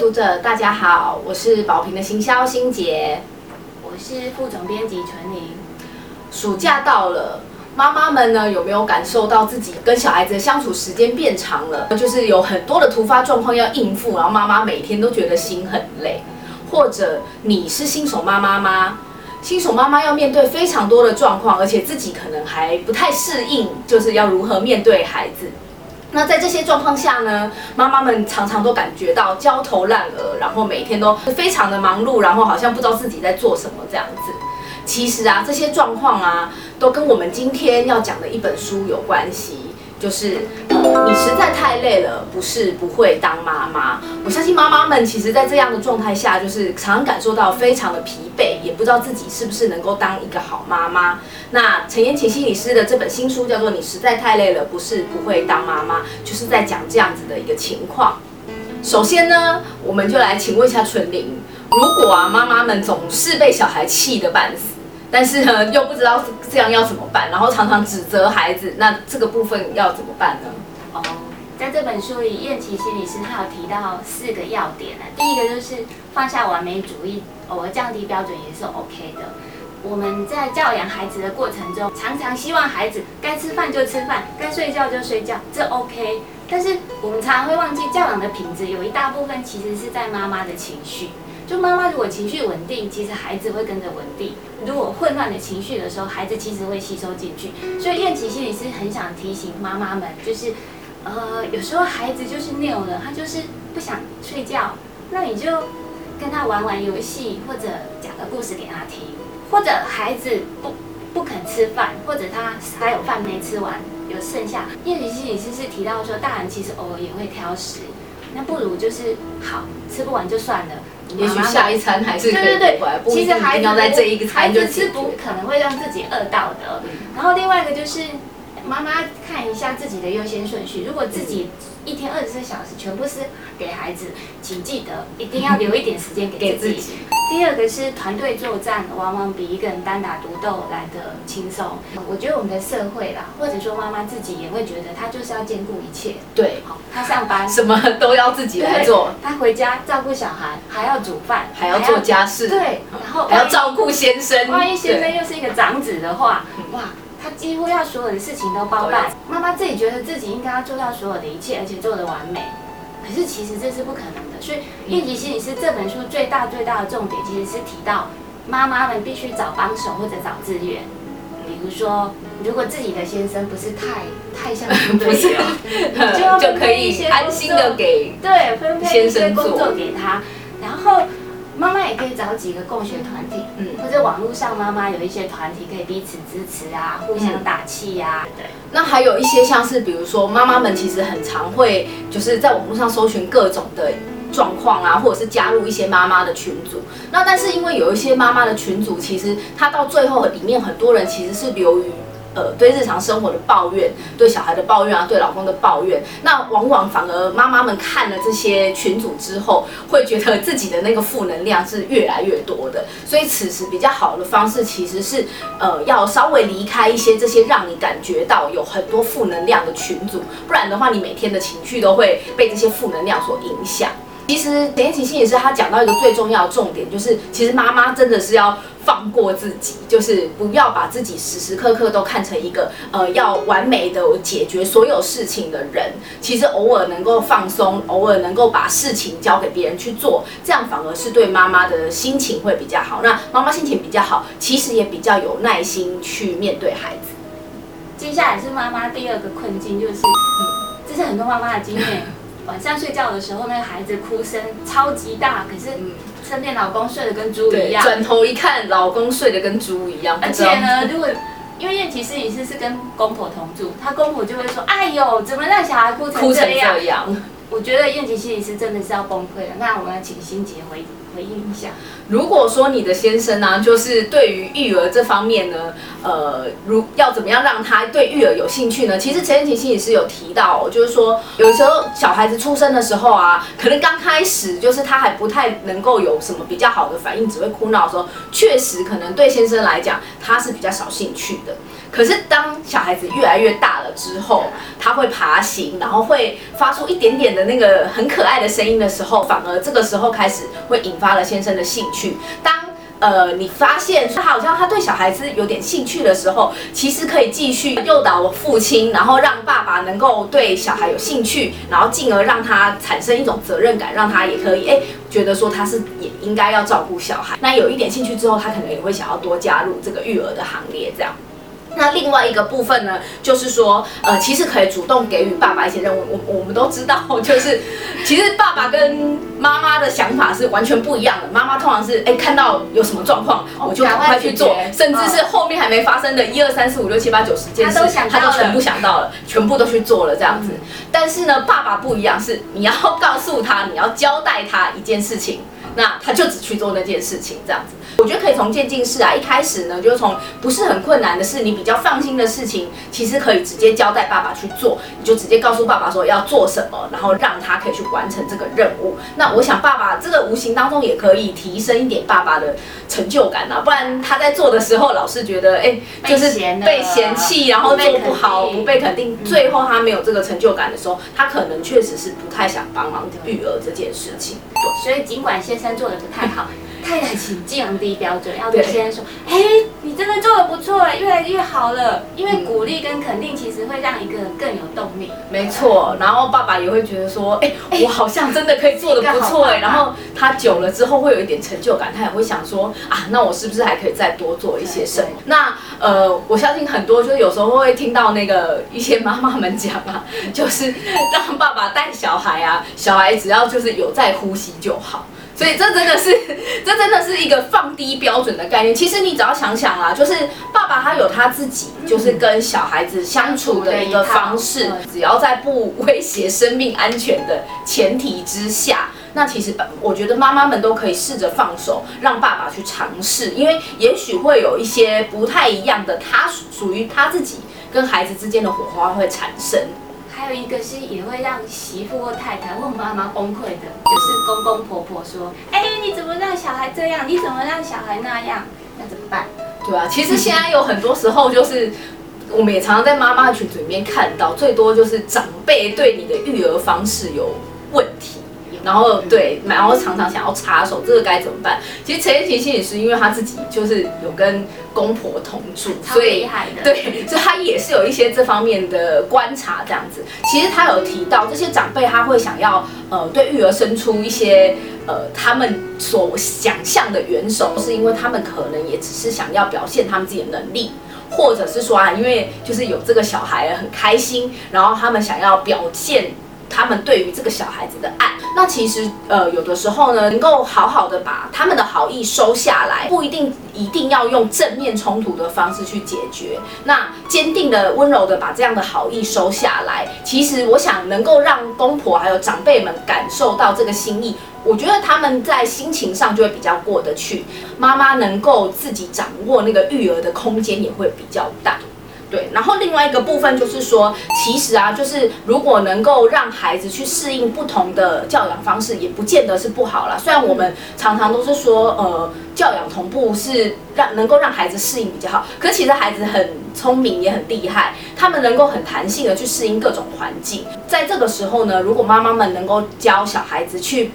读者，大家好，我是宝瓶的行销心杰，我是副总编辑纯玲。暑假到了，妈妈们呢有没有感受到自己跟小孩子的相处时间变长了？就是有很多的突发状况要应付，然后妈妈每天都觉得心很累。或者你是新手妈妈吗？新手妈妈要面对非常多的状况，而且自己可能还不太适应，就是要如何面对孩子。那在这些状况下呢，妈妈们常常都感觉到焦头烂额，然后每天都非常的忙碌，然后好像不知道自己在做什么这样子。其实啊，这些状况啊，都跟我们今天要讲的一本书有关系。就是呃，你实在太累了，不是不会当妈妈。我相信妈妈们其实，在这样的状态下，就是常常感受到非常的疲惫，也不知道自己是不是能够当一个好妈妈。那陈妍琴心理师的这本新书叫做《你实在太累了，不是不会当妈妈》，就是在讲这样子的一个情况。首先呢，我们就来请问一下纯玲，如果啊，妈妈们总是被小孩气得半死。但是呢，又不知道这样要怎么办，然后常常指责孩子，那这个部分要怎么办呢？哦，在这本书里，燕琪心理师他有提到四个要点呢。第一个就是放下完美主义，偶尔降低标准也是 OK 的。我们在教养孩子的过程中，常常希望孩子该吃饭就吃饭，该睡觉就睡觉，这 OK。但是我们常常会忘记，教养的品质有一大部分其实是在妈妈的情绪。就妈妈如果情绪稳定，其实孩子会跟着稳定。如果混乱的情绪的时候，孩子其实会吸收进去。所以燕琪心理师很想提醒妈妈们，就是，呃，有时候孩子就是拗了，他就是不想睡觉，那你就跟他玩玩游戏，或者讲个故事给他听。或者孩子不不肯吃饭，或者他还有饭没吃完，有剩下。燕琪心理师是提到说，大人其实偶尔也会挑食，那不如就是好吃不完就算了。也许下一餐还是可以对对对，其实孩子在这一个孩子是不可能会让自己饿到的。然后另外一个就是妈妈看一下自己的优先顺序，如果自己一天二十四小时全部是给孩子，请记得一定要留一点时间给自己。第二个是团队作战，往往比一个人单打独斗来的轻松。我觉得我们的社会啦，或者说妈妈自己也会觉得，她就是要兼顾一切。对，她上班什么都要自己来做，她回家照顾小孩，还要煮饭，还要做家事，对，然后还要照顾先生。万一先生又是一个长子的话，哇，他几乎要所有的事情都包办。妈妈自己觉得自己应该要做到所有的一切，而且做得完美。可是其实这是不可能的，所以《练习心理师》这本书最大最大的重点，其实是提到妈妈们必须找帮手或者找资源。比如说，如果自己的先生不是太太像军队友，就就可以安心的给对分配一些工作给他，然后。妈妈也可以找几个共学团体，嗯，或者网络上妈妈有一些团体可以彼此支持啊，互相打气呀。对，那还有一些像是，比如说妈妈们其实很常会就是在网络上搜寻各种的状况啊，或者是加入一些妈妈的群组。那但是因为有一些妈妈的群组，其实她到最后里面很多人其实是流于。呃，对日常生活的抱怨，对小孩的抱怨啊，对老公的抱怨，那往往反而妈妈们看了这些群组之后，会觉得自己的那个负能量是越来越多的。所以此时比较好的方式，其实是呃，要稍微离开一些这些让你感觉到有很多负能量的群组，不然的话，你每天的情绪都会被这些负能量所影响。其实田启信也是他讲到一个最重要的重点，就是其实妈妈真的是要放过自己，就是不要把自己时时刻刻都看成一个呃要完美的解决所有事情的人。其实偶尔能够放松，偶尔能够把事情交给别人去做，这样反而是对妈妈的心情会比较好。那妈妈心情比较好，其实也比较有耐心去面对孩子。接下来是妈妈第二个困境，就是嗯，这是很多妈妈的经验。晚上睡觉的时候，那个孩子哭声超级大，可是身边老公睡得跟猪一样。转头一看，老公睡得跟猪一样。而且呢，如果因为燕琪摄影师是跟公婆同住，他公婆就会说：“哎呦，怎么让小孩哭成这样？”我觉得燕琪摄影师真的是要崩溃了。那我们要请心杰回回应一下。如果说你的先生呢，就是对于育儿这方面呢，呃，如要怎么样让他对育儿有兴趣呢？其实陈燕婷心理师有提到，就是说有时候小孩子出生的时候啊，可能刚开始就是他还不太能够有什么比较好的反应，只会哭闹的时候，确实可能对先生来讲他是比较少兴趣的。可是当小孩子越来越大了之后，他会爬行，然后会发出一点点的那个很可爱的声音的时候，反而这个时候开始会引发了先生的兴趣。当呃，你发现他好像他对小孩子有点兴趣的时候，其实可以继续诱导父亲，然后让爸爸能够对小孩有兴趣，然后进而让他产生一种责任感，让他也可以哎觉得说他是也应该要照顾小孩。那有一点兴趣之后，他可能也会想要多加入这个育儿的行列，这样。那另外一个部分呢，就是说，呃，其实可以主动给予爸爸一些任务。我我们都知道，就是其实爸爸跟妈妈的想法是完全不一样的。妈妈通常是，哎，看到有什么状况，我就赶快去做，甚至是后面还没发生的一二三四五六七八九十件事，他都全部想到了，全部都去做了这样子。但是呢，爸爸不一样，是你要告诉他，你要交代他一件事情。那他就只去做那件事情，这样子，我觉得可以从渐进式啊，一开始呢，就从不是很困难的事，你比较放心的事情，其实可以直接交代爸爸去做，你就直接告诉爸爸说要做什么，然后让他可以去完成这个任务。那我想爸爸这个无形当中也可以提升一点爸爸的成就感啊，不然他在做的时候老是觉得哎，就是被嫌弃，然后做不好，不被肯定，最后他没有这个成就感的时候，他可能确实是不太想帮忙育儿这件事情。所以尽管先生做的不太好，太太请降低标准，要对先生说：“哎，你真的做的不错，越来越好了。”因为鼓励跟肯定其实会让一个人更有动力。没错，然后爸爸也会觉得说：“哎，我好像真的可以做的不错哎。”然后他久了之后会有一点成就感，他也会想说：“啊，那我是不是还可以再多做一些什么？”那呃，我相信很多就是有时候会听到那个一些妈妈们讲啊，就是让爸爸带小孩啊，小孩只要就是有在呼吸就好。所以这真的是，这真的是一个放低标准的概念。其实你只要想想啦，就是爸爸他有他自己，就是跟小孩子相处的一个方式。只要在不威胁生命安全的前提之下，那其实我觉得妈妈们都可以试着放手，让爸爸去尝试，因为也许会有一些不太一样的，他属于他自己跟孩子之间的火花会产生。还有一个是也会让媳妇或太太或妈妈崩溃的，就是公公婆婆说：“哎，你怎么让小孩这样？你怎么让小孩那样？那怎么办？”对啊，其实现在有很多时候就是，我们也常常在妈妈群组里面看到，最多就是长辈对你的育儿方式有问题。然后对，然后常常想要插手，这个该怎么办？其实陈燕琪心理师，因为他自己就是有跟公婆同住，所以对，所以他也是有一些这方面的观察，这样子。其实他有提到，这些长辈他会想要呃对育儿生出一些呃他们所想象的援手，是因为他们可能也只是想要表现他们自己的能力，或者是说啊，因为就是有这个小孩很开心，然后他们想要表现。他们对于这个小孩子的爱，那其实呃有的时候呢，能够好好的把他们的好意收下来，不一定一定要用正面冲突的方式去解决。那坚定的、温柔的把这样的好意收下来，其实我想能够让公婆还有长辈们感受到这个心意，我觉得他们在心情上就会比较过得去。妈妈能够自己掌握那个育儿的空间也会比较大。对，然后另外一个部分就是说，其实啊，就是如果能够让孩子去适应不同的教养方式，也不见得是不好啦。虽然我们常常都是说，呃，教养同步是让能够让孩子适应比较好，可其实孩子很聪明也很厉害，他们能够很弹性的去适应各种环境。在这个时候呢，如果妈妈们能够教小孩子去。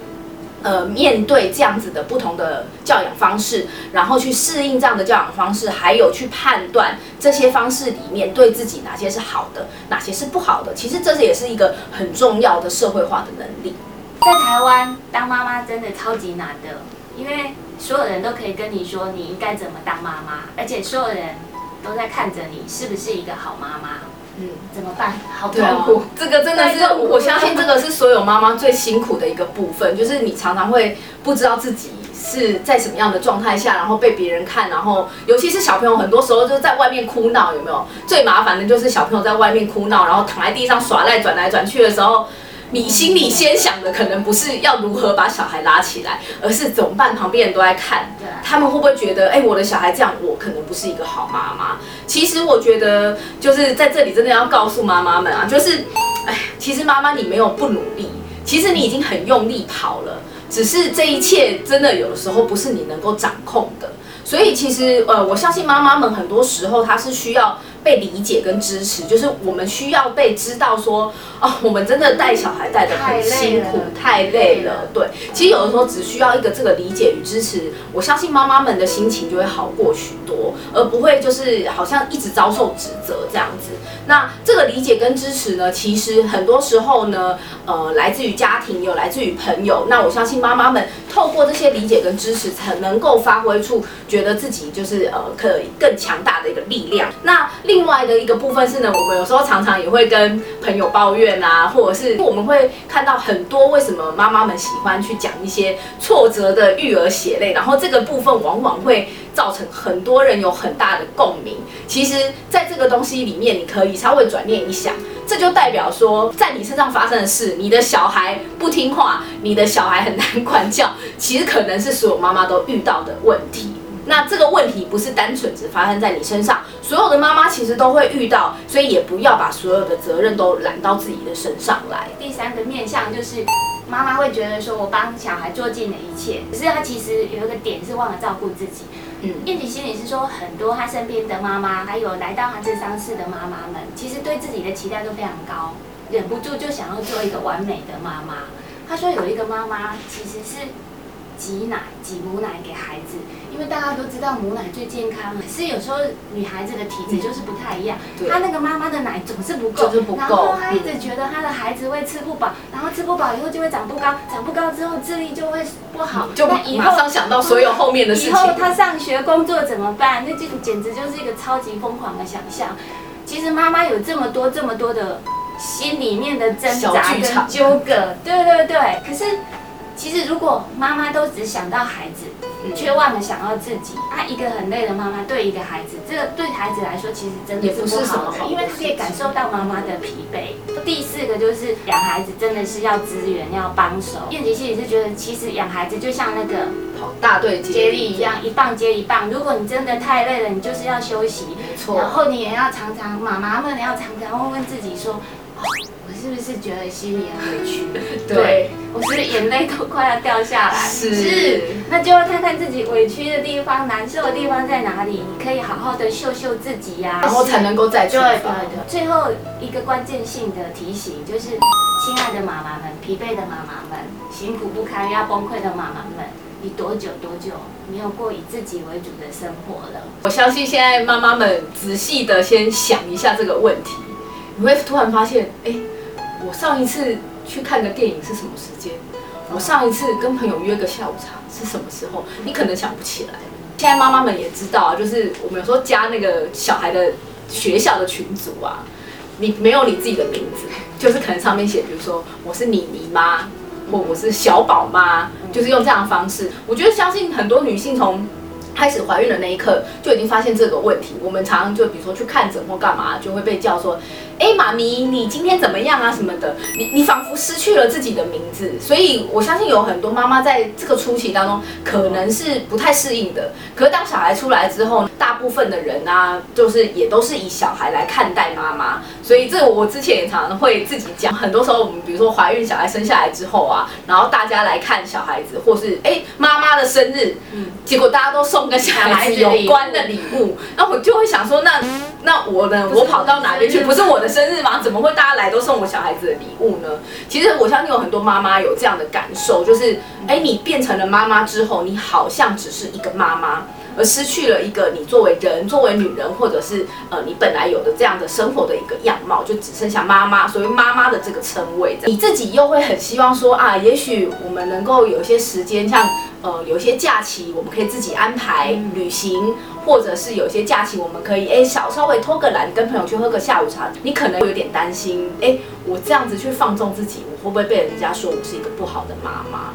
呃，面对这样子的不同的教养方式，然后去适应这样的教养方式，还有去判断这些方式里面对自己哪些是好的，哪些是不好的。其实这也是一个很重要的社会化的能力。在台湾当妈妈真的超级难的，因为所有人都可以跟你说你应该怎么当妈妈，而且所有人都在看着你是不是一个好妈妈。嗯，怎么办？好痛苦。这个真的是，我相信这个是所有妈妈最辛苦的一个部分，就是你常常会不知道自己是在什么样的状态下，然后被别人看，然后尤其是小朋友，很多时候就是在外面哭闹，有没有？最麻烦的就是小朋友在外面哭闹，然后躺在地上耍赖，转来转去的时候。你心里先想的可能不是要如何把小孩拉起来，而是怎么办？旁边人都在看，他们会不会觉得，哎，我的小孩这样，我可能不是一个好妈妈？其实我觉得，就是在这里真的要告诉妈妈们啊，就是，哎，其实妈妈你没有不努力，其实你已经很用力跑了，只是这一切真的有的时候不是你能够掌控的。所以其实，呃，我相信妈妈们很多时候她是需要。被理解跟支持，就是我们需要被知道说，哦，我们真的带小孩带的很辛苦，太累了。对，其实有的时候只需要一个这个理解与支持，我相信妈妈们的心情就会好过许多，而不会就是好像一直遭受指责这样子。那这个理解跟支持呢，其实很多时候呢，呃，来自于家庭，有来自于朋友。那我相信妈妈们透过这些理解跟支持，才能够发挥出觉得自己就是呃，可以更强大的一个力量。那另另外的一个部分是呢，我们有时候常常也会跟朋友抱怨啊，或者是我们会看到很多为什么妈妈们喜欢去讲一些挫折的育儿血泪，然后这个部分往往会造成很多人有很大的共鸣。其实，在这个东西里面，你可以稍微转念一想，这就代表说，在你身上发生的事，你的小孩不听话，你的小孩很难管教，其实可能是所有妈妈都遇到的问题。那这个问题不是单纯只发生在你身上，所有的妈妈其实都会遇到，所以也不要把所有的责任都揽到自己的身上来。第三个面向就是，妈妈会觉得说我帮小孩做尽了一切，可是她其实有一个点是忘了照顾自己。嗯，燕姐心里是说，很多她身边的妈妈，还有来到她这丧事的妈妈们，其实对自己的期待都非常高，忍不住就想要做一个完美的妈妈。她说有一个妈妈其实是。挤奶、挤母奶给孩子，因为大家都知道母奶最健康。可是有时候女孩子的体质就是不太一样，她那个妈妈的奶总是不够，然后她一直觉得她的孩子会吃不饱，然后吃不饱以后就会长不高，长不高之后智力就会不好，就马上想到所有后面的事情。以后她上学工作怎么办？那就简直就是一个超级疯狂的想象。其实妈妈有这么多、这么多的心里面的挣扎跟纠葛，对对对。可是。其实，如果妈妈都只想到孩子，却忘了想到自己，啊，一个很累的妈妈对一个孩子，这个对孩子来说其实真的是不好的，因为他可以感受到妈妈的疲惫。第四个就是养孩子真的是要资源要帮手。燕姐心里是觉得，其实养孩子就像那个跑大队接力一样，一棒接一棒。如果你真的太累了，你就是要休息。没错。然后你也要常常，妈妈们要常常问问自己说。是不是觉得心里很委屈？对我是不是眼泪都快要掉下来。是，那就要看看自己委屈的地方、难受的地方在哪里，你可以好好的秀秀自己呀，然后才能够再出发。最后一个关键性的提醒就是，亲爱的妈妈们、疲惫的妈妈们、辛苦不堪要崩溃的妈妈们，你多久多久没有过以自己为主的生活了？我相信现在妈妈们仔细的先想一下这个问题，你会突然发现，哎。我上一次去看个电影是什么时间？我上一次跟朋友约个下午茶是什么时候？你可能想不起来。现在妈妈们也知道啊，就是我们有时候加那个小孩的学校的群组啊，你没有你自己的名字，就是可能上面写，比如说我是妮妮妈，或我是小宝妈，就是用这样的方式。我觉得相信很多女性从开始怀孕的那一刻就已经发现这个问题。我们常常就比如说去看诊或干嘛，就会被叫说。哎，妈咪，你今天怎么样啊？什么的，你你仿佛失去了自己的名字，所以我相信有很多妈妈在这个初期当中可能是不太适应的。可是当小孩出来之后，大部分的人啊，就是也都是以小孩来看待妈妈。所以这我之前也常常会自己讲，很多时候我们比如说怀孕小孩生下来之后啊，然后大家来看小孩子，或是哎妈妈的生日，嗯，结果大家都送跟小孩子有关的礼物，那我就会想说，那那我呢？我跑到哪边去？不是我的。生日吗？怎么会大家来都送我小孩子的礼物呢？其实我相信有很多妈妈有这样的感受，就是哎，你变成了妈妈之后，你好像只是一个妈妈，而失去了一个你作为人、作为女人，或者是呃你本来有的这样的生活的一个样貌，就只剩下妈妈，所谓妈妈的这个称谓。你自己又会很希望说啊，也许我们能够有一些时间，像呃有一些假期，我们可以自己安排旅行。或者是有些假期，我们可以哎小稍微偷个懒，跟朋友去喝个下午茶。你可能会有点担心，哎，我这样子去放纵自己，我会不会被人家说我是一个不好的妈妈？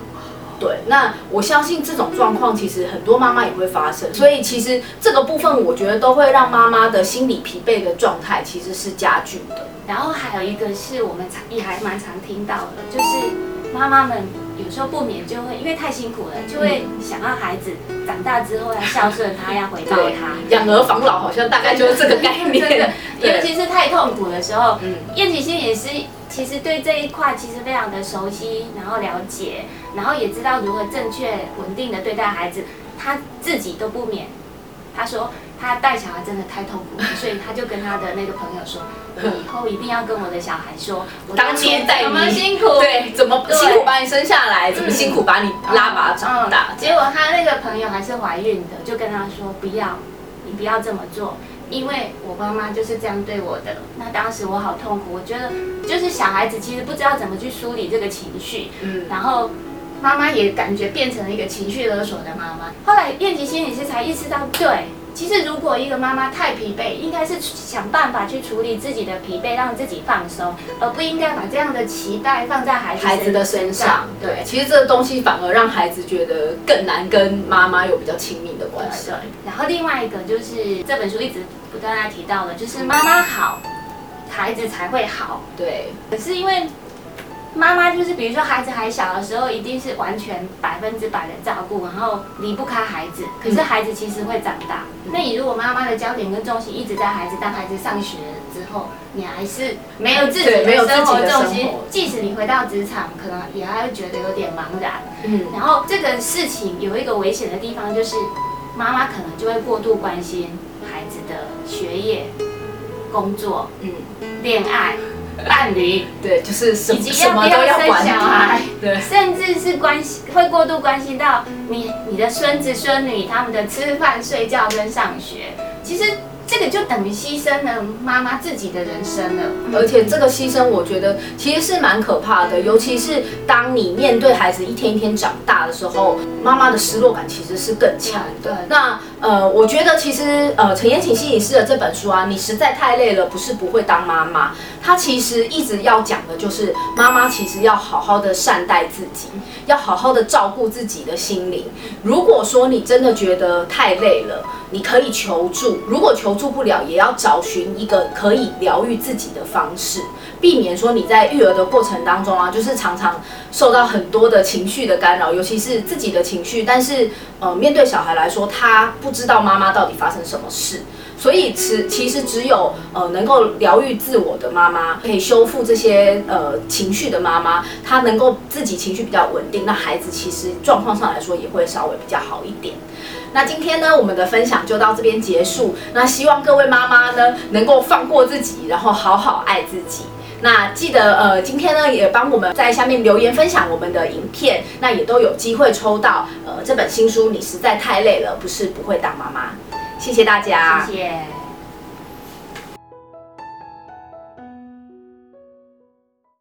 对，那我相信这种状况其实很多妈妈也会发生。所以其实这个部分，我觉得都会让妈妈的心理疲惫的状态其实是加剧的。然后还有一个是我们常也还蛮常听到的，就是妈妈们。有时候不免就会因为太辛苦了，就会想要孩子长大之后要孝顺他，要回报他。养儿防老好像大概就是这个概念。尤其是太痛苦的时候，嗯，燕启心也是其实对这一块其实非常的熟悉，然后了解，然后也知道如何正确稳定的对待孩子，他自己都不免他说他带小孩真的太痛苦了，所以他就跟他的那个朋友说，我以后一定要跟我的小孩说，我当初年带怎么你辛苦，对，怎么辛苦把你生下来，怎么辛苦把你拉拔长大嗯，结果他那个朋友还是怀孕的，就跟他说不要，你不要这么做，因为我妈妈就是这样对我的。那当时我好痛苦，我觉得就是小孩子其实不知道怎么去梳理这个情绪，嗯，然后妈妈也感觉变成了一个情绪勒索的妈妈。后来燕吉心理师才意识到，对，其实如果一个妈妈太疲惫，应该是想办法去处理自己的疲惫，让自己放松，而不应该把这样的期待放在孩子孩子的身上，对，其实这个东西反而让孩子觉得更难跟妈妈有比较亲密的关系。对。然后另外一个就是这本书一直不断在提到的，就是妈妈好，孩子才会好。对，可是因为妈妈就是比如说孩子还小的时候，一定是完全百分之百的照顾，然后离不开孩子。可是孩子其实会长大，那你如果妈妈的焦点跟重心一直在孩子，当孩子上学之后，你还是没有自己没有的生活。重心，即使你回到职场，可能也还会觉得有点茫然。嗯，然后这个事情有一个危险的地方，就是妈妈可能就会过度关心孩子的学业、工作、嗯，恋爱、伴侣，对，就是什以及什么要不要生都要管小孩，对，甚至是关系会过度关心到你你的孙子孙女他们的吃饭、睡觉跟上学。其实这个就等于牺牲了妈妈自己的人生了。而且这个牺牲，我觉得其实是蛮可怕的，尤其是当你面对孩子一天一天长大的时候，妈妈的失落感其实是更强对。的。那呃，我觉得其实呃，陈妍琴心理师的这本书啊，你实在太累了，不是不会当妈妈，他其实一直要讲的就是妈妈其实要好好的善待自己，要好好的照顾自己的心灵。如果说你真的觉得太累了，你可以求助，如果求助不了，也要找寻一个可以疗愈自己的方式，避免说你在育儿的过程当中啊，就是常常受到很多的情绪的干扰，尤其是自己的情绪，但是呃，面对小孩来说，他不知道妈妈到底发生什么事。所以其其实只有呃能够疗愈自我的妈妈，可以修复这些呃情绪的妈妈，她能够自己情绪比较稳定，那孩子其实状况上来说也会稍微比较好一点。那今天呢，我们的分享就到这边结束。那希望各位妈妈呢，能够放过自己，然后好好爱自己。那记得呃，今天呢也帮我们在下面留言分享我们的影片，那也都有机会抽到呃这本新书。你实在太累了，不是不会当妈妈。谢谢大家，谢谢。